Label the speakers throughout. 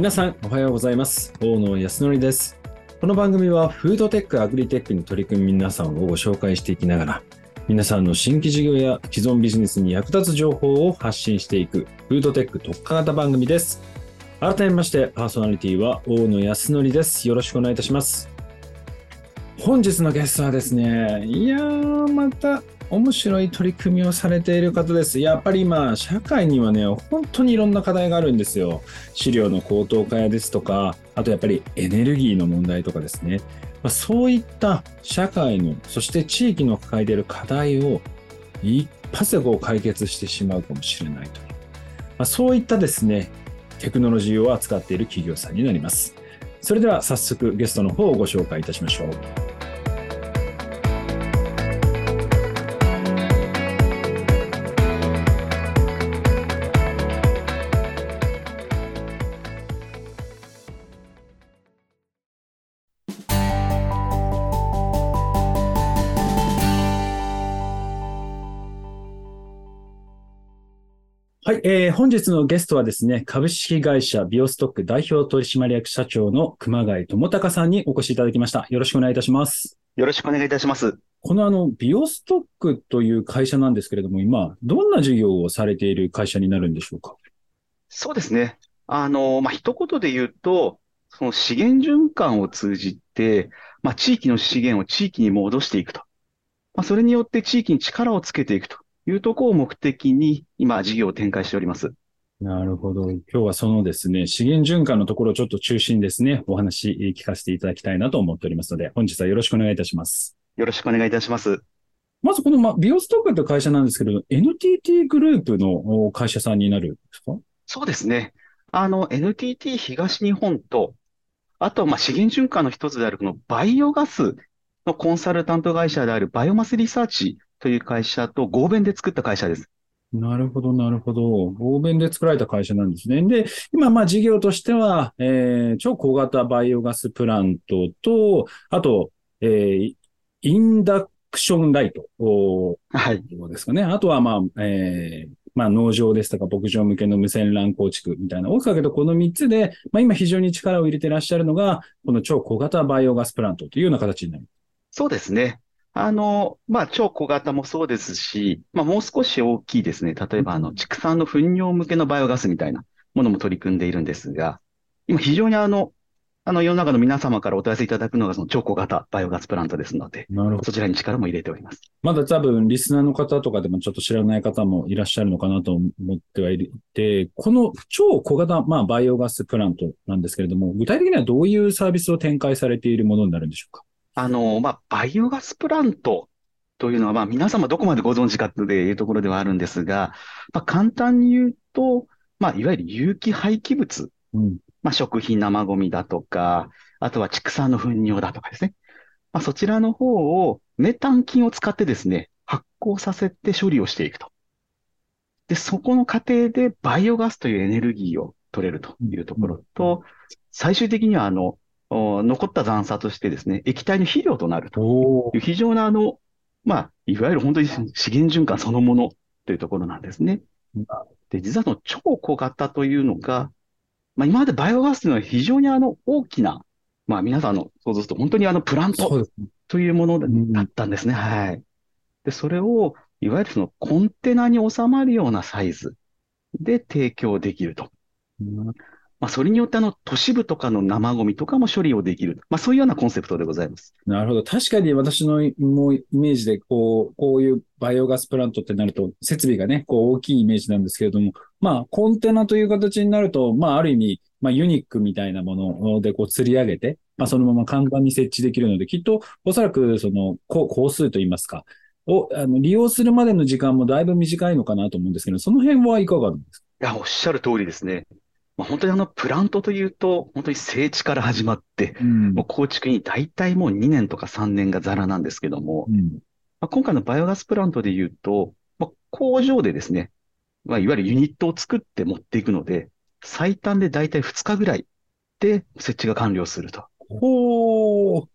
Speaker 1: 皆さんおはようございます。大野康則です。この番組はフードテックアグリテックに取り組む皆さんをご紹介していきながら皆さんの新規事業や既存ビジネスに役立つ情報を発信していくフードテック特化型番組です。改めましてパーソナリティは大野康則です。よろしくお願いいたします。本日のゲストはですねいやーまた面白い取り組みをされている方です。やっぱり今、社会にはね、本当にいろんな課題があるんですよ。飼料の高騰化やですとか、あとやっぱりエネルギーの問題とかですね。ま、そういった社会の、そして地域の抱えている課題を一発でこう解決してしまうかもしれないという。ま、そういったですね、テクノロジーを扱っている企業さんになります。それでは早速ゲストの方をご紹介いたしましょう。い、えー、本日のゲストはですね、株式会社ビオストック代表取締役社長の熊谷智隆さんにお越しいただきました。よろしくお願いいたします。
Speaker 2: よろしくお願いいたします。
Speaker 1: このあの、ビオストックという会社なんですけれども、今、どんな事業をされている会社になるんでしょうか？
Speaker 2: そうですね。あの、まあ、一言で言うと、その資源循環を通じて、まあ、地域の資源を地域に戻していくと。まあ、それによって地域に力をつけていくというところを目的に、今、事業を展開しております。
Speaker 1: なるほど。今日はそのですね、資源循環のところをちょっと中心ですね、お話聞かせていただきたいなと思っておりますので、本日はよろしくお願いいたします。
Speaker 2: よろしくお願いいたします。
Speaker 1: まずこの、ま、ビオストックという会社なんですけれど、NTT グループの会社さんになるんですか？
Speaker 2: そうですね。あの、NTT 東日本と、あと、ま、資源循環の一つであるこのバイオガスのコンサルタント会社であるバイオマスリサーチという会社と合弁で作った会社です。
Speaker 1: なるほど、なるほど。合弁で作られた会社なんですね。で、今、まあ、事業としては、えー、超小型バイオガスプラントと、あと、えー、インダクションライト。
Speaker 2: はい。
Speaker 1: ですかね。あとは、まあ、えー、まあ、農場ですとか牧場向けの無線 LAN 構築みたいな、大きくけどこの3つで、まあ、今非常に力を入れていらっしゃるのが、この超小型バイオガスプラントというような形になる。
Speaker 2: そうですね。あの、まあ、超小型もそうですし、まあ、もう少し大きいですね。例えば、あの、畜産の糞尿向けのバイオガスみたいなものも取り組んでいるんですが、今非常にあの、あの、世の中の皆様からお問い合わせいただくのが、その超小型バイオガスプラントですので、なるほど。そちらに力も入れております。
Speaker 1: まだ多分、リスナーの方とかでもちょっと知らない方もいらっしゃるのかなと思ってはいて、この超小型、まあ、バイオガスプラントなんですけれども、具体的にはどういうサービスを展開されているものになるんでしょうか？
Speaker 2: あの、まあ、バイオガスプラントというのは、まあ、皆様どこまでご存知かというところではあるんですが、まあ、簡単に言うと、まあ、いわゆる有機廃棄物、うん、まあ、食品生ゴミだとか、あとは畜産の糞尿だとかですね。まあ、そちらの方をメタン菌を使ってですね、発酵させて処理をしていくと。で、そこの過程でバイオガスというエネルギーを取れるというところと、うん、最終的にはあの、残った残差としてですね、液体の肥料となるという非常なあの、まあ、いわゆる本当に資源循環そのものというところなんですね。で、実はその超小型というのが、まあ、今までバイオガスというのは非常にあの大きな、まあ皆さんの想像すると本当にあのプラントというものだったんですね。はい。で、それを、いわゆるそのコンテナに収まるようなサイズで提供できると。まあ、それによってあの、都市部とかの生ゴミとかも処理をできる。まあ、そういうようなコンセプトでございます。
Speaker 1: なるほど。確かに私のもうイメージで、こう、こういうバイオガスプラントってなると、設備がね、こう大きいイメージなんですけれども、まあ、コンテナという形になると、まあ、ある意味、まあ、ユニックみたいなものでこう釣り上げて、まあ、そのまま簡単に設置できるので、きっと、おそらく、その、工数といいますか、を、あの、利用するまでの時間もだいぶ短いのかなと思うんですけど、その辺はいかがですか？
Speaker 2: いや、おっしゃる通りですね。まあ、本当にあのプラントというと、本当に整地から始まって、うん、もう構築に大体もう2年とか3年がザラなんですけども、うん、まあ、今回のバイオガスプラントで言うと、まあ、工場でですね、まあ、いわゆるユニットを作って持っていくので、最短で大体2日ぐらいで設置が完了すると。
Speaker 1: ほー。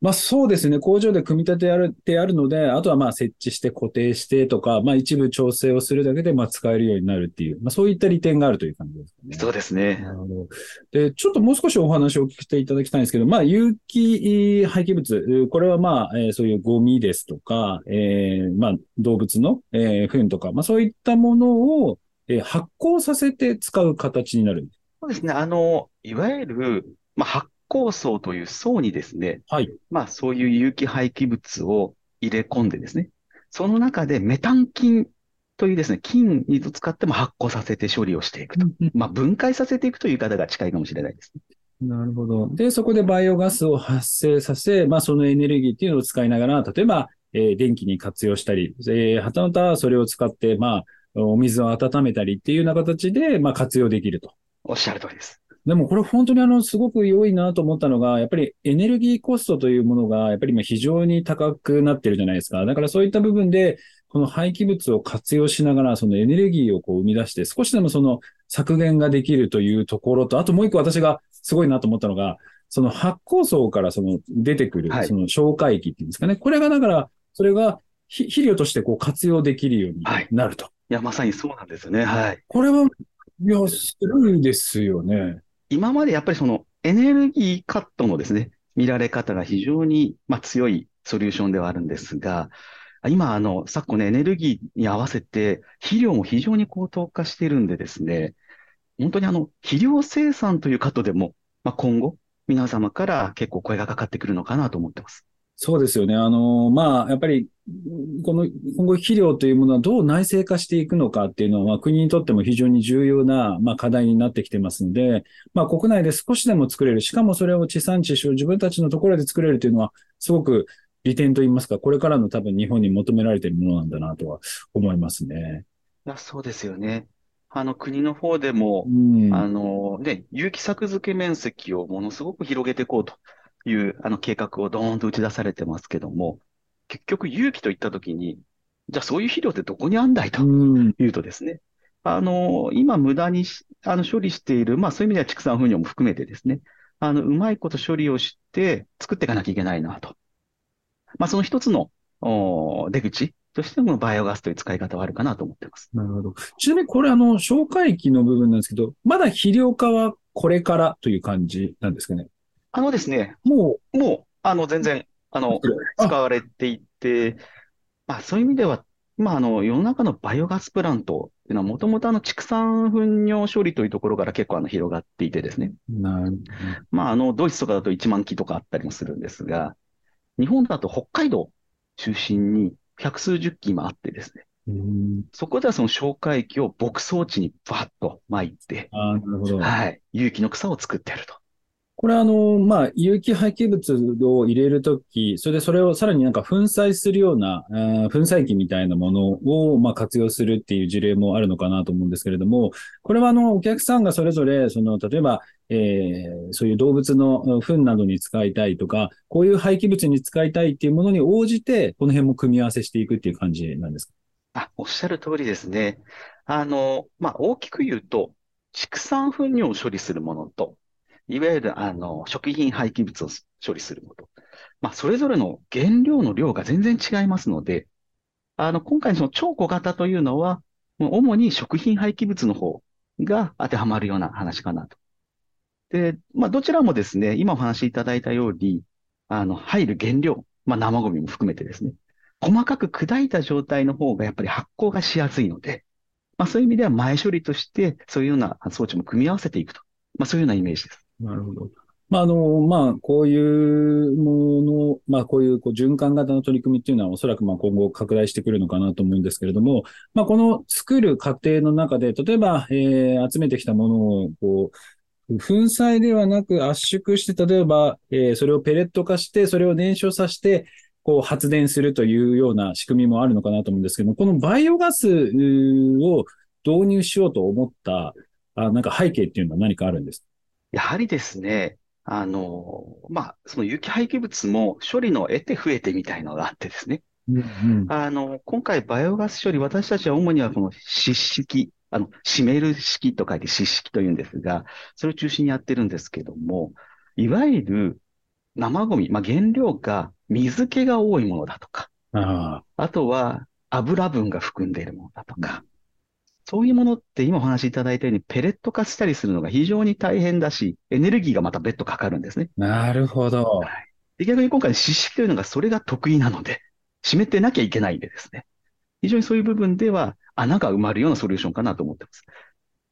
Speaker 1: まあそうですね。工場で組み立てあるってあるので、あとはまあ設置して固定してとか、まあ一部調整をするだけでまあ使えるようになるっていう、まあそういった利点があるという感じですね。
Speaker 2: そうですね。
Speaker 1: なるほど。で、ちょっともう少しお話を聞いていただきたいんですけど、まあ有機廃棄物、これはまあ、えー、そういうゴミですとか、えー、まあ動物の、えー、糞とか、まあそういったものを、えー、発酵させて使う形になる
Speaker 2: そうですね。あの、いわゆる、まあ発酵層という層にですね、
Speaker 1: はい。
Speaker 2: まあそういう有機廃棄物を入れ込んでですね、その中でメタン菌というですね、菌に使っても発酵させて処理をしていくと。まあ分解させていくという方が近いかもしれないですね。
Speaker 1: なるほど。で、そこでバイオガスを発生させ、まあそのエネルギーっていうのを使いながら、例えば、えー、電気に活用したり、えー、はたまたそれを使って、まあ、お水を温めたりっていうような形で、まあ活用できると。
Speaker 2: おっしゃる通りです。
Speaker 1: でもこれ本当にあの、すごく良いなと思ったのが、やっぱりエネルギーコストというものが、やっぱり今非常に高くなってるじゃないですか。だからそういった部分で、この廃棄物を活用しながら、そのエネルギーをこう生み出して、少しでもその削減ができるというところと、あともう一個私がすごいなと思ったのが、その発酵層からその出てくる、その消化液っていうんですかね。はい、これがだから、それが肥料としてこう活用できるようになると。はい、
Speaker 2: いや、まさにそうなんですよね。はい。
Speaker 1: これは、いや、すごいですよね。
Speaker 2: 今までやっぱりそのエネルギーカットのですね、見られ方が非常に、まあ、強いソリューションではあるんですが、今、あの、昨今ね、エネルギーに合わせて、肥料も非常に高騰化しているんでですね、本当にあの、肥料生産というカットでも、まあ、今後、皆様から結構声がかかってくるのかなと思ってます。
Speaker 1: そうですよね。あの、まあ、やっぱり、この今後肥料というものはどう内製化していくのかっていうのは、まあ、国にとっても非常に重要な、まあ、課題になってきてますので、まあ、国内で少しでも作れる、しかもそれを地産地消、自分たちのところで作れるというのは、すごく利点といいますか、これからの多分日本に求められているものなんだなとは思いますね。
Speaker 2: いやそうですよね。あの国の方でも、うん、あのね、有機作付け面積をものすごく広げていこうというあの計画をドーンと打ち出されてますけども、結局有機といったときに、じゃあそういう肥料ってどこにあんだいというとですね、あの、今無駄にあの処理している、まあそういう意味では畜産糞尿も含めてですね、あの、うまいこと処理をして作っていかなきゃいけないなと。まあその一つの出口としてもバイオガスという使い方はあるかなと思ってます。
Speaker 1: なるほど。ちなみにこれあの、消化液の部分なんですけど、まだ肥料化はこれからという感じなんですかね？
Speaker 2: あのですね、もう、もう、あの、全然、あの、使われていて、まあ、そういう意味では、まあ、あの、世の中のバイオガスプラントっていうのは、もともとあの、畜産糞尿処理というところから結構あの、広がっていてですね。
Speaker 1: なる
Speaker 2: まあ、あの、ドイツとかだと1万機とかあったりもするんですが、日本だと北海道中心に百数十機今あってですね。そこではその消化液を牧草地にバッと撒いて、
Speaker 1: あなるほど。
Speaker 2: はい。有機の草を作ってやると。
Speaker 1: これはあの、まあ、有機廃棄物を入れるとき、それでそれをさらになんか粉砕するような、えー、粉砕機みたいなものを、まあ、活用するっていう事例もあるのかなと思うんですけれども、これはあの、お客さんがそれぞれ、その、例えば、えー、そういう動物の糞などに使いたいとか、こういう廃棄物に使いたいっていうものに応じて、この辺も組み合わせしていくっていう感じなんですか？
Speaker 2: あ、おっしゃる通りですね。あの、まあ、大きく言うと、畜産糞尿を処理するものと、いわゆる、あの、食品廃棄物を処理するもの。まあ、それぞれの原料の量が全然違いますので、あの、今回のその超小型というのは、主に食品廃棄物の方が当てはまるような話かなと。で、まあ、どちらもですね、今お話しいただいたように、あの、入る原料、まあ、生ゴミも含めてですね、細かく砕いた状態の方がやっぱり発酵がしやすいので、まあ、そういう意味では前処理として、そういうような装置も組み合わせていくと。まあ、そういうようなイメージです。
Speaker 1: なるほど。まあ、あの、まあ、こういうもの、まあ、こういうこう循環型の取り組みっていうのはおそらくまあ今後拡大してくるのかなと思うんですけれども、まあ、この作る過程の中で、例えば、えー、集めてきたものを、こう、粉砕ではなく圧縮して、例えば、えー、それをペレット化して、それを燃焼させて、こう発電するというような仕組みもあるのかなと思うんですけども、このバイオガスを導入しようと思った、あなんか背景っていうのは何かあるんですか？
Speaker 2: やはりですね、あの、まあ、その有機廃棄物も処理の得て増えてみたいのがあってですね。
Speaker 1: うんうん、
Speaker 2: あの、今回バイオガス処理、私たちは主にはこの湿式、あの、湿める式と書いて湿式というんですが、それを中心にやってるんですけども、いわゆる生ゴミ、まあ、原料が水気が多いものだとか、
Speaker 1: あ
Speaker 2: あとは油分が含んでいるものだとか、そういうものって今お話しいただいたようにペレット化したりするのが非常に大変だし、エネルギーがまた別途かかるんですね。
Speaker 1: なるほど。
Speaker 2: はい、で逆に今回の湿式というのがそれが得意なので、湿ってなきゃいけないんでですね。非常にそういう部分では穴が埋まるようなソリューションかなと思ってます。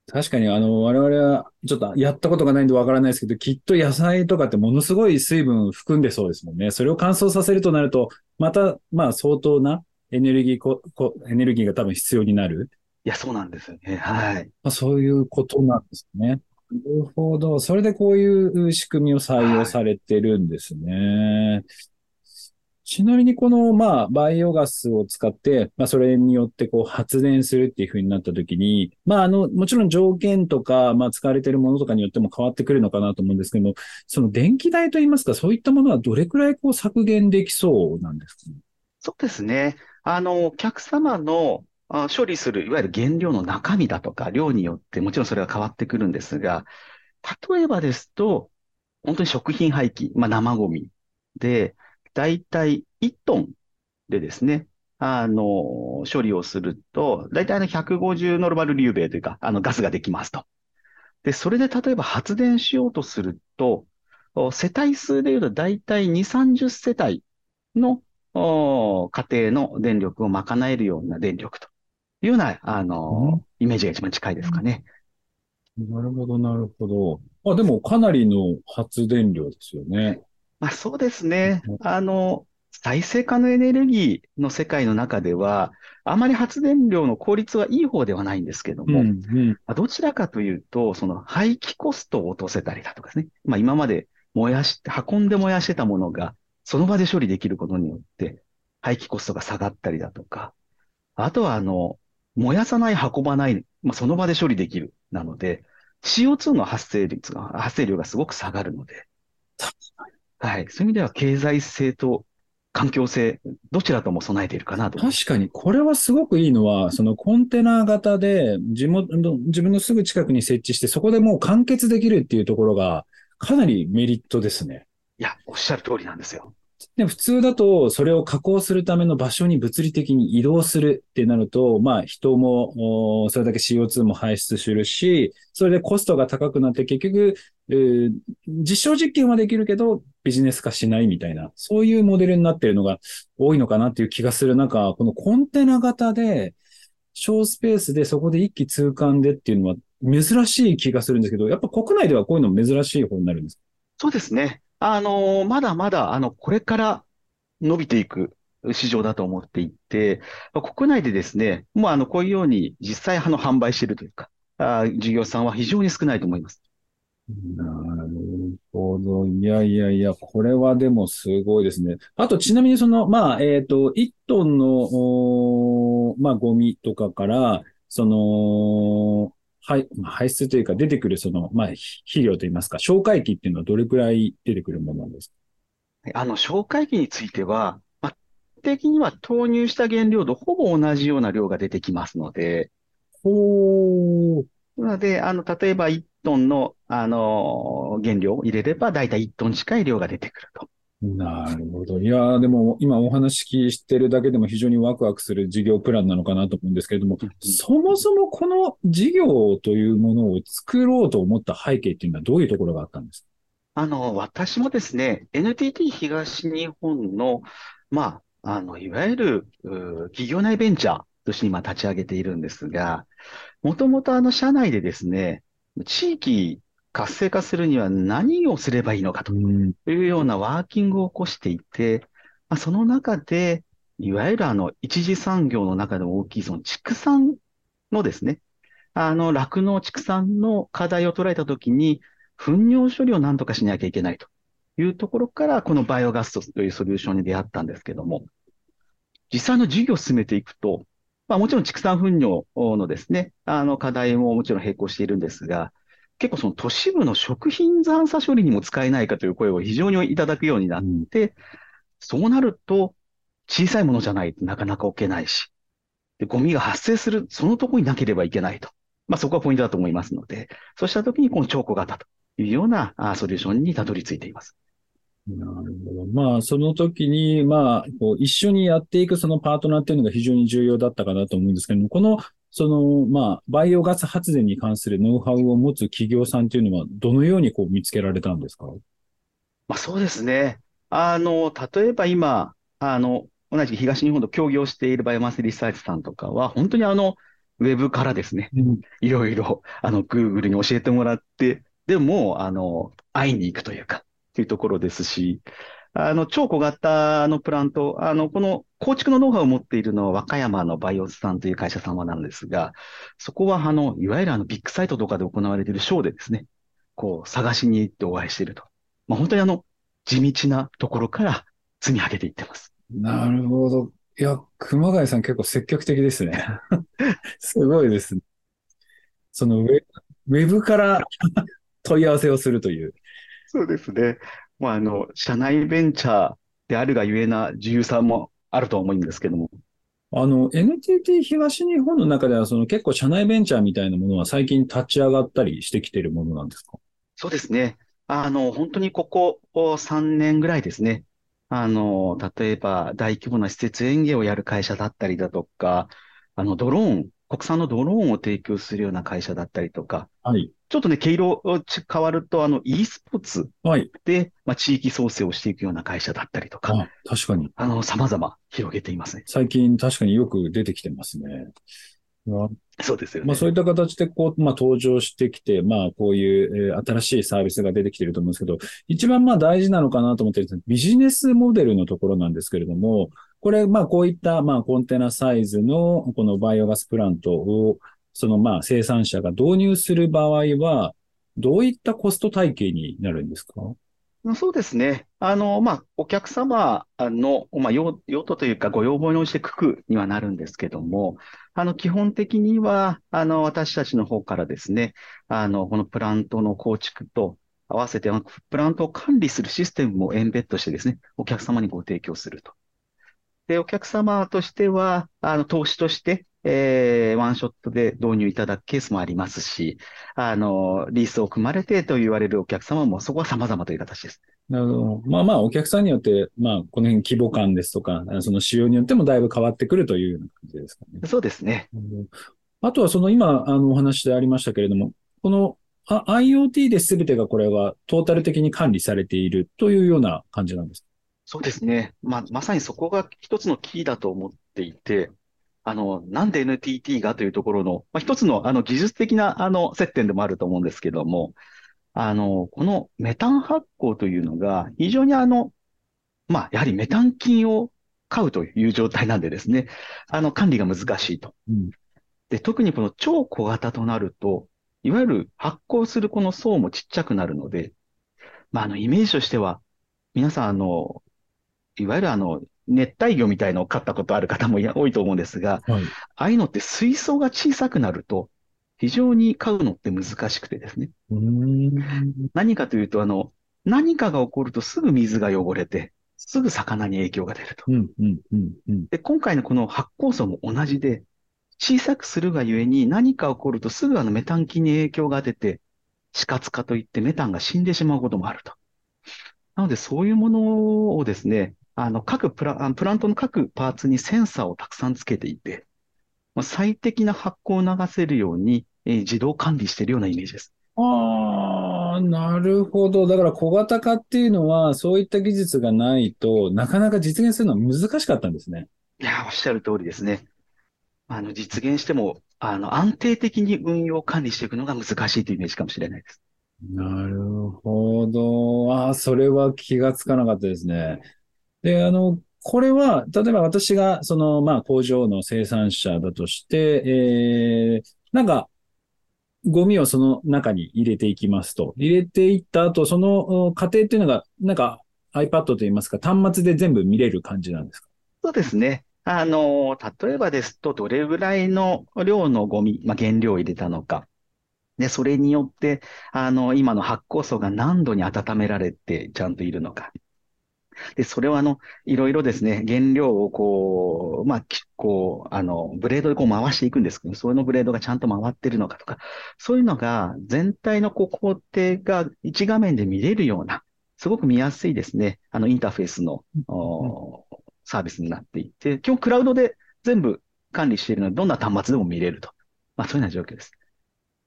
Speaker 1: 確かに、あの、我々はちょっとやったことがないんでわからないですけど、きっと野菜とかってものすごい水分含んでそうですもんね。それを乾燥させるとなると、また、まあ相当なエネルギーこ、こエネルギーが多分必要になる。
Speaker 2: いや、そうなんですよね。はい。
Speaker 1: まあ、そういうことなんですね。なるほど。それでこういう仕組みを採用されてるんですね。はいちなみにこの、まあ、バイオガスを使って、まあ、それによってこう発電するっていうふうになったときに、まあ、あの、もちろん条件とか、まあ、使われているものとかによっても変わってくるのかなと思うんですけども、その電気代といいますか、そういったものはどれくらいこう削減できそうなんですか、ね、
Speaker 2: そうですね。あの、お客様の処理する、いわゆる原料の中身だとか、量によってもちろんそれは変わってくるんですが、例えばですと、本当に食品廃棄、まあ、生ゴミで、だいたい1トンでですね、あの、処理をすると、だいたいあの150ノルマルリューベイというか、あのガスができますと。で、それで例えば発電しようとすると、世帯数でいうとだいたい2、30世帯の家庭の電力を賄えるような電力というような、あの、イメージが一番近いですかね。
Speaker 1: なるほど、なるほど。あ、でもかなりの発電量ですよね。
Speaker 2: まあそうですね。あの、再生可能エネルギーの世界の中では、あまり発電量の効率はいい方ではないんですけども、うんうん、どちらかというと、その廃棄コストを落とせたりだとかですね。まあ今まで燃やして、運んで燃やしてたものが、その場で処理できることによって、廃棄コストが下がったりだとか、あとはあの、燃やさない、運ばない、まあ、その場で処理できる。なので、CO2 の発生率が、発生量がすごく下がるので、はい。そういう意味では経済性と環境性、どちらとも備えているかなと。
Speaker 1: 確かに、これはすごくいいのは、そのコンテナ型で地元、自分のすぐ近くに設置して、そこでもう完結できるっていうところが、かなりメリットですね。
Speaker 2: いや、おっしゃる通りなんですよ。
Speaker 1: で普通だと、それを加工するための場所に物理的に移動するってなると、まあ人も、それだけ CO2 も排出するし、それでコストが高くなって結局、実証実験はできるけど、ビジネス化しないみたいな、そういうモデルになってるのが多いのかなっていう気がする中、このコンテナ型で、小スペースでそこで一気通貫でっていうのは珍しい気がするんですけど、やっぱ国内ではこういうの珍しい方になるんです
Speaker 2: そうですね。あの、まだまだ、あの、これから伸びていく市場だと思っていて、国内でですね、もうあの、こういうように実際あの販売しているというか、あ事業さんは非常に少ないと思います。
Speaker 1: なるほど。いやいやいや、これはでもすごいですね。あと、ちなみにその、まあ、えっ、と、1トンの、まあ、ゴミとかから、その、排排出というか出てくるその、まあ、肥料といいますか、消化液っていうのはどれくらい出てくるものなんですか？
Speaker 2: あの、消化液については、まあ、的には投入した原料とほぼ同じような量が出てきますので、
Speaker 1: ほー。
Speaker 2: なので、あの、例えば1トンの、あの、原料を入れれば、だいたい1トン近い量が出てくると。
Speaker 1: なるほど。いやでも今お話聞いてるだけでも非常にワクワクする事業プランなのかなと思うんですけれども、そもそもこの事業というものを作ろうと思った背景っていうのはどういうところがあったんですか？
Speaker 2: あの、私もですね、NTT 東日本の、まあ、あの、いわゆる、企業内ベンチャーとして今立ち上げているんですが、もともとあの、社内でですね、地域活性化するには何をすればいいのかというようなワーキングを起こしていて、まあ、その中で、いわゆるあの、一次産業の中でも大きいその畜産のですね、あの、酪農畜産の課題を捉えたときに、糞尿処理を何とかしなきゃいけないというところから、このバイオガスというソリューションに出会ったんですけども、実際の事業を進めていくと、まあもちろん畜産糞尿のですね、あの課題ももちろん並行しているんですが、結構その都市部の食品残差処理にも使えないかという声を非常にいただくようになって、うん、そうなると、小さいものじゃないとなかなか置けないし、でゴミが発生する、そのとこになければいけないと。まあそこはポイントだと思いますので、そうしたときにこの超小型というようなソリューションにたどり着いています。
Speaker 1: なるほど。まあ、その時に、まあ、こう一緒にやっていくそのパートナーっていうのが非常に重要だったかなと思うんですけども、この、その、まあ、バイオガス発電に関するノウハウを持つ企業さんっていうのは、どのようにこう見つけられたんですか？
Speaker 2: まあ、そうですね。あの、例えば今、あの、同じ東日本と協業しているバイオマスリサーチさんとかは、本当にあの、ウェブからですね、いろいろ、あの、Google に教えてもらって、でも、あの、会いに行くというか、っていうところですし、あの、超小型のプラント、あの、この構築のノウハウを持っているのは和歌山のバイオスさんという会社様なんですが、そこは、あの、いわゆるあの、ビッグサイトとかで行われているショーでですね、こう、探しに行ってお会いしていると。まあ、本当にあの、地道なところから積み上げていってます。
Speaker 1: なるほど。いや、熊谷さん結構積極的ですね。すごいですね。そのウェウェブから問い合わせをするという。
Speaker 2: そうですね。まあ、あの、社内ベンチャーであるがゆえな自由さもあると思うんですけども。
Speaker 1: あの、NTT 東日本の中では、その結構社内ベンチャーみたいなものは最近立ち上がったりしてきているものなんですか？
Speaker 2: そうですね。あの、本当にここ3年ぐらいですね。あの、例えば大規模な施設園芸をやる会社だったりだとか、あの、ドローン、国産のドローンを提供するような会社だったりとか、
Speaker 1: はい。
Speaker 2: ちょっとね、毛色変わると、あの、e スポーツで、はい、まあ、地域創生をしていくような会社だったりとか、あ
Speaker 1: 確かに。
Speaker 2: あの、様々広げていますね。
Speaker 1: 最近確かによく出てきてますね。
Speaker 2: そうですよね。
Speaker 1: まあそういった形でこう、まあ登場してきて、まあこういう、えー、新しいサービスが出てきていると思うんですけど、一番まあ大事なのかなと思ってるビジネスモデルのところなんですけれども、これまあこういったまあコンテナサイズのこのバイオガスプラントをそのまあ生産者が導入する場合は、どういったコスト体系になるんですか？
Speaker 2: そうですね。あの、まあ、お客様の、まあ、用用途というかご要望に応じて区区にはなるんですけども、あの、基本的には、あの、私たちの方からですね、あの、このプラントの構築と合わせて、プラントを管理するシステムもエンベッドしてですね、お客様にご提供すると。で、お客様としては、あの、投資として、えー、ワンショットで導入いただくケースもありますし、あの、リースを組まれてと言われるお客様もそこは様々という形です。
Speaker 1: なるほど。まあまあ、お客さんによって、まあ、この辺規模感ですとか、その仕様によってもだいぶ変わってくるというような感じですかね。
Speaker 2: そうですね。
Speaker 1: あとはその今、あの、お話でありましたけれども、この IoT で全てがこれはトータル的に管理されているというような感じなんです
Speaker 2: そうですね。まあ、まさにそこが一つのキーだと思っていて、あの、なんで NTT がというところの、まあ、一つのあの技術的なあの接点でもあると思うんですけども、あの、このメタン発酵というのが非常にあの、まあ、やはりメタン菌を飼うという状態なんでですね、あの、管理が難しいと。うん、で、特にこの超小型となると、いわゆる発酵するこの層もちっちゃくなるので、まあ、あの、イメージとしては、皆さん、あの、いわゆるあの、熱帯魚みたいのを飼ったことある方も多いと思うんですが、はい、ああいうのって水槽が小さくなると、非常に飼うのって難しくてですね。何かというと、あの、何かが起こるとすぐ水が汚れて、すぐ魚に影響が出ると。で、今回のこの発酵素も同じで、小さくするがゆえに何か起こるとすぐあのメタン菌に影響が出て、死活化といってメタンが死んでしまうこともあると。なので、そういうものをですね、あの、各プラ、プラントの各パーツにセンサーをたくさんつけていて、最適な発酵を流せるように、えー、自動管理しているようなイメージです。
Speaker 1: ああ、なるほど。だから小型化っていうのは、そういった技術がないとなかなか実現するのは難しかったんですね。
Speaker 2: いや、おっしゃる通りですね。あの、実現しても、あの、安定的に運用管理していくのが難しいというイメージかもしれないです。
Speaker 1: なるほど。ああ、それは気がつかなかったですね。で、あの、これは、例えば私が、その、まあ、工場の生産者だとして、えー、なんか、ゴミをその中に入れていきますと。入れていった後、その過程っていうのが、なんか iPad といいますか、端末で全部見れる感じなんですか？
Speaker 2: そうですね。あの、例えばですと、どれぐらいの量のゴミ、まあ、原料を入れたのか。で、それによって、あの、今の発酵素が何度に温められてちゃんといるのか。で、それはあの、いろいろですね、原料をこう、まあ、こう、あの、ブレードでこう回していくんですけど、そのブレードがちゃんと回ってるのかとか、そういうのが全体のこう工程が一画面で見れるような、すごく見やすいですね、あの、インターフェースの、サービスになっていて、基本クラウドで全部管理しているので、どんな端末でも見れると。まあ、そういうような状況です。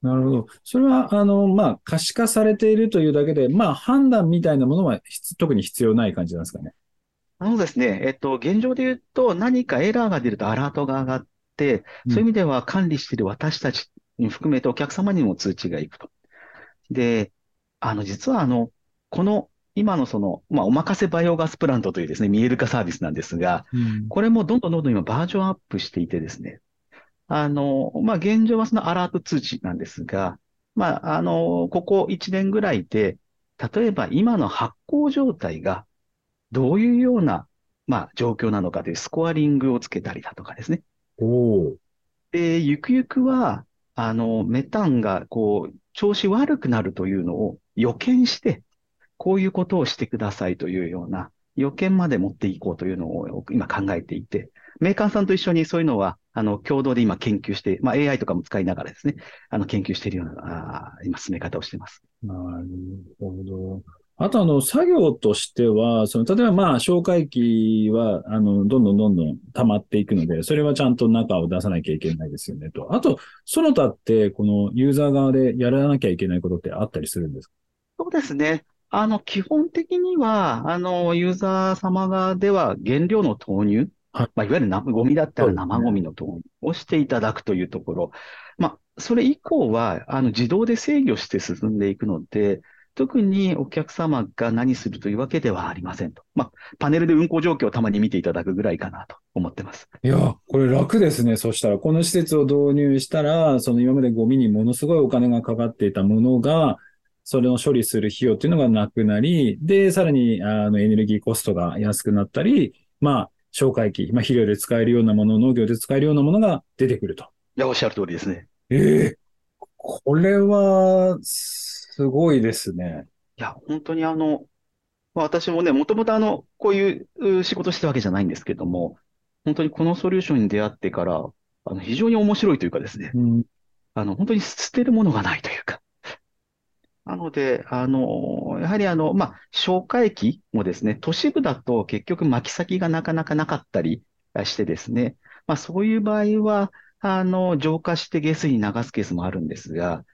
Speaker 1: なるほど。それは、あの、まあ、可視化されているというだけで、まあ、判断みたいなものは特に必要ない感じなんですかね？
Speaker 2: あのですね、えっと、現状で言うと、何かエラーが出るとアラートが上がって、そういう意味では管理している私たちに含めてお客様にも通知がいくと。で、あの、実はあの、この今のその、まあ、お任せバイオガスプラントというですね、見える化サービスなんですが、うん、これもどんどんどんどん今バージョンアップしていてですね、あの、まあ、現状はそのアラート通知なんですが、まあ、あの、ここ1年ぐらいで、例えば今の発行状態がどういうような、まあ、状況なのかというスコアリングをつけたりだとかですね。
Speaker 1: お
Speaker 2: で、ゆくゆくは、あの、メタンが、こう、調子悪くなるというのを予見して、こういうことをしてくださいというような予見まで持っていこうというのを今考えていて、メーカーさんと一緒にそういうのは、あの、共同で今研究して、まあ AI とかも使いながらですね、あの、研究しているような、あ今進め方をしています。
Speaker 1: なるほど。あと、あの、作業としては、その、例えば、まあ、紹介機は、あの、どんどんどんどん溜まっていくので、それはちゃんと中を出さなきゃいけないですよね、と。あと、その他って、このユーザー側でやらなきゃいけないことってあったりするんですか？
Speaker 2: そうですね。あの、基本的には、あの、ユーザー様側では原料の投入、はい。まあ、いわゆる生ゴミだったら生ゴミの投入をしていただくというところ。まあ、それ以降は、あの、自動で制御して進んでいくので、特にお客様が何するというわけではありませんと。まあ、パネルで運行状況をたまに見ていただくぐらいかなと思ってます。
Speaker 1: いや、これ楽ですね。そしたら、この施設を導入したら、その今までゴミにものすごいお金がかかっていたものが、それを処理する費用っていうのがなくなり、で、さらに、あの、エネルギーコストが安くなったり、まあ、消化液、まあ、肥料で使えるようなもの、農業で使えるようなものが出てくると。
Speaker 2: いや、おっしゃる通りですね。
Speaker 1: ええー、これは、すごいですね。
Speaker 2: いや、本当にあの、私もね、もともとあの、こういう仕事してたわけじゃないんですけども、本当にこのソリューションに出会ってから、あの、非常に面白いというかですね、うん、あの、本当に捨てるものがないというか、なので、あの、やはりあの、まあ、消化液もですね、都市部だと結局巻き先がなかなかなかったりしてですね、まあ、そういう場合は、あの、浄化して下水に流すケースもあるんですが、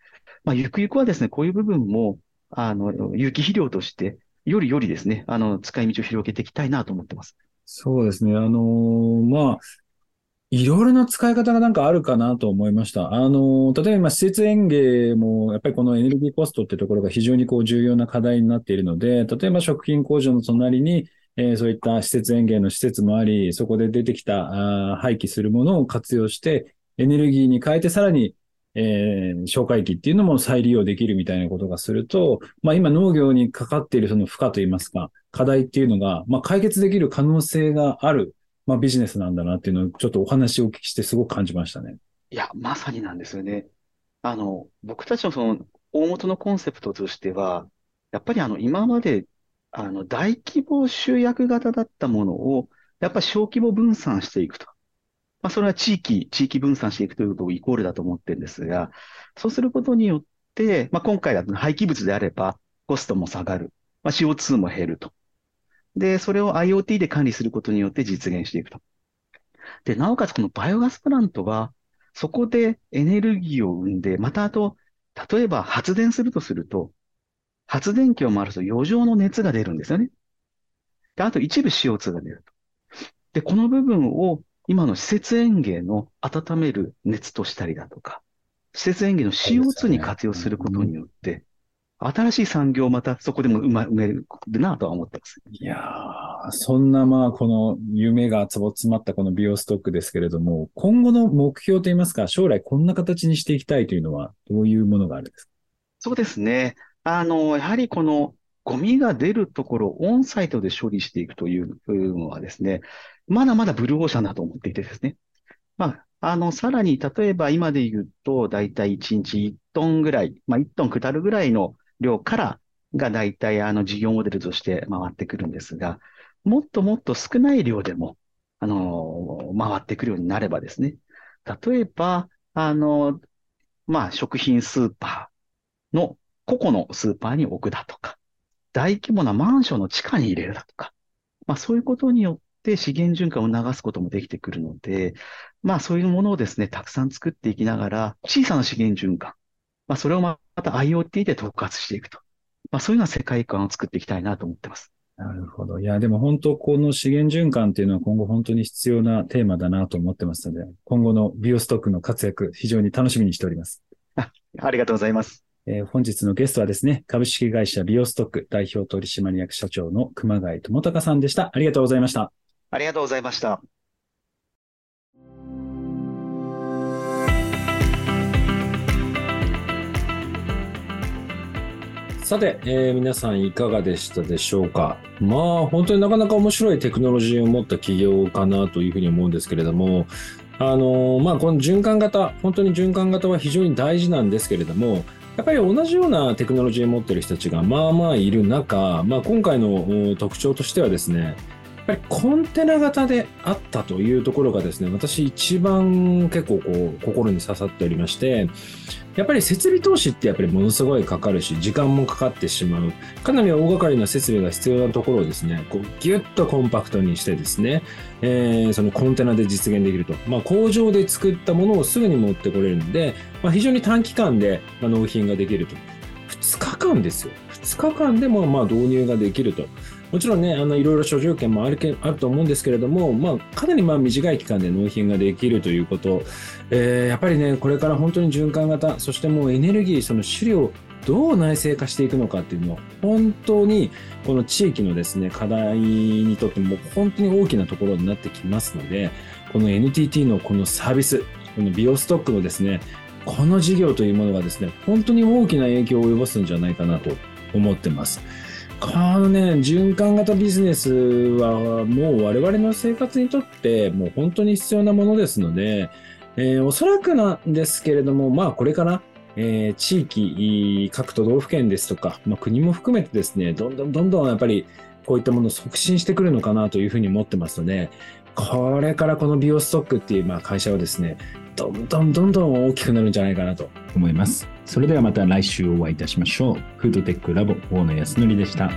Speaker 2: まあ、ゆくゆくはですね、こういう部分も、あの、有機肥料として、よりよりですね、あの、使い道を広げていきたいなと思ってます。
Speaker 1: そうですね。あのまあ、いろいろな使い方がなんかあるかなと思いました。あの、例えば今施設園芸も、やっぱりこのエネルギーコストってところが非常にこう重要な課題になっているので、例えば食品工場の隣に、えー、そういった施設園芸の施設もあり、そこで出てきたあ廃棄するものを活用して、エネルギーに変えてさらに、えー、消化液っていうのも再利用できるみたいなことがすると、まあ今農業にかかっているその負荷といいますか、課題っていうのが、まあ解決できる可能性があるまあビジネスなんだなっていうのをちょっとお話をお聞きしてすごく感じましたね。
Speaker 2: いや、まさになんですよね。あの、僕たちのその大元のコンセプトとしては、やっぱりあの今まであの大規模集約型だったものを、やっぱり小規模分散していくと。まあ、それは地域、地域分散していくということをイコールだと思ってるんですが、そうすることによって、まあ、今回だと廃棄物であればコストも下がる。まあ、CO2 も減ると。で、それを IoT で管理することによって実現していくと。で、なおかつこのバイオガスプラントは、そこでエネルギーを生んで、またあと、例えば発電するとすると、発電機を回ると余剰の熱が出るんですよね。で、あと一部 CO2 が出ると。で、この部分を今の施設園芸の温める熱としたりだとか、施設園芸の CO2 に活用することによって、新しい産業をまたそこでも埋めるなとは思ってます。
Speaker 1: いやー、そんなまあ、この夢がつぼ詰まったこのビオストックですけれども、今後の目標といいますか、将来こんな形にしていきたいというのは、どういうものがあるんですか？
Speaker 2: そうですね。あの、やはりこのゴミが出るところをオンサイトで処理していくというのはですね、まだまだブルーオーシャンだと思っていてですね。まあ、あの、さらに、例えば今で言うと、だいたい1日1トンぐらい、まあ1トン下るぐらいの量からが大体あの事業モデルとして回ってくるんですが、もっともっと少ない量でも、あの、回ってくるようになればですね、例えば、あの、まあ、食品スーパーの個々のスーパーに置くだとか、大規模なマンションの地下に入れるだとか、まあそういうことによって資源循環を流すこともできてくるので、まあそういうものをですね、たくさん作っていきながら、小さな資源循環、まあそれをまた IoT で特発していくと。まあそういうような世界観を作っていきたいなと思ってます。
Speaker 1: なるほど。いや、でも本当、この資源循環っていうのは今後本当に必要なテーマだなと思ってますので、今後のビオストックの活躍、非常に楽しみにしております。
Speaker 2: あありがとうございます。
Speaker 1: えー、本日のゲストはですね、株式会社ビオストック代表取締役社長の熊谷智隆さんでした。ありがとうございました。
Speaker 2: ありがとうございました。
Speaker 1: さて、えー、皆さんいかがでしたでしょうか？まあ、本当になかなか面白いテクノロジーを持った企業かなというふうに思うんですけれども、あの、まあ、この循環型、本当に循環型は非常に大事なんですけれども、やっぱり同じようなテクノロジーを持っている人たちがまあまあいる中、まあ、今回の特徴としてはですね、ぱりコンテナ型であったというところがですね、私一番結構こう心に刺さっておりまして、やっぱり設備投資ってやっぱりものすごいかかるし、時間もかかってしまう。かなり大掛かりな設備が必要なところをですね、こうギュッとコンパクトにしてですね、えー、そのコンテナで実現できると。まあ、工場で作ったものをすぐに持ってこれるので、まあ、非常に短期間で納品ができると。2日間ですよ。2日間でもまあ導入ができると。もちろんね、あのいろいろ諸条件もあるけあると思うんですけれども、まあ、かなりまあ短い期間で納品ができるということ、えー、やっぱりね、これから本当に循環型、そしてもうエネルギー、その種類をどう内製化していくのかっていうのは、本当にこの地域のですね、課題にとっても本当に大きなところになってきますので、この NTT のこのサービス、このビオストックのですね、この事業というものがですね、本当に大きな影響を及ぼすんじゃないかなと思ってます。このね、循環型ビジネスはもう我々の生活にとってもう本当に必要なものですので、えー、おそらくなんですけれども、まあこれから、えー、地域、各都道府県ですとか、まあ、国も含めてですね、どんどんどんどんやっぱりこういったものを促進してくるのかなというふうに思ってますので、これからこのビオストックっていうまあ会社はですね、どんどんどんどん大きくなるんじゃないかなと思います。それではまた来週お会いいたしましょう。フードテックラボ大野康則でした。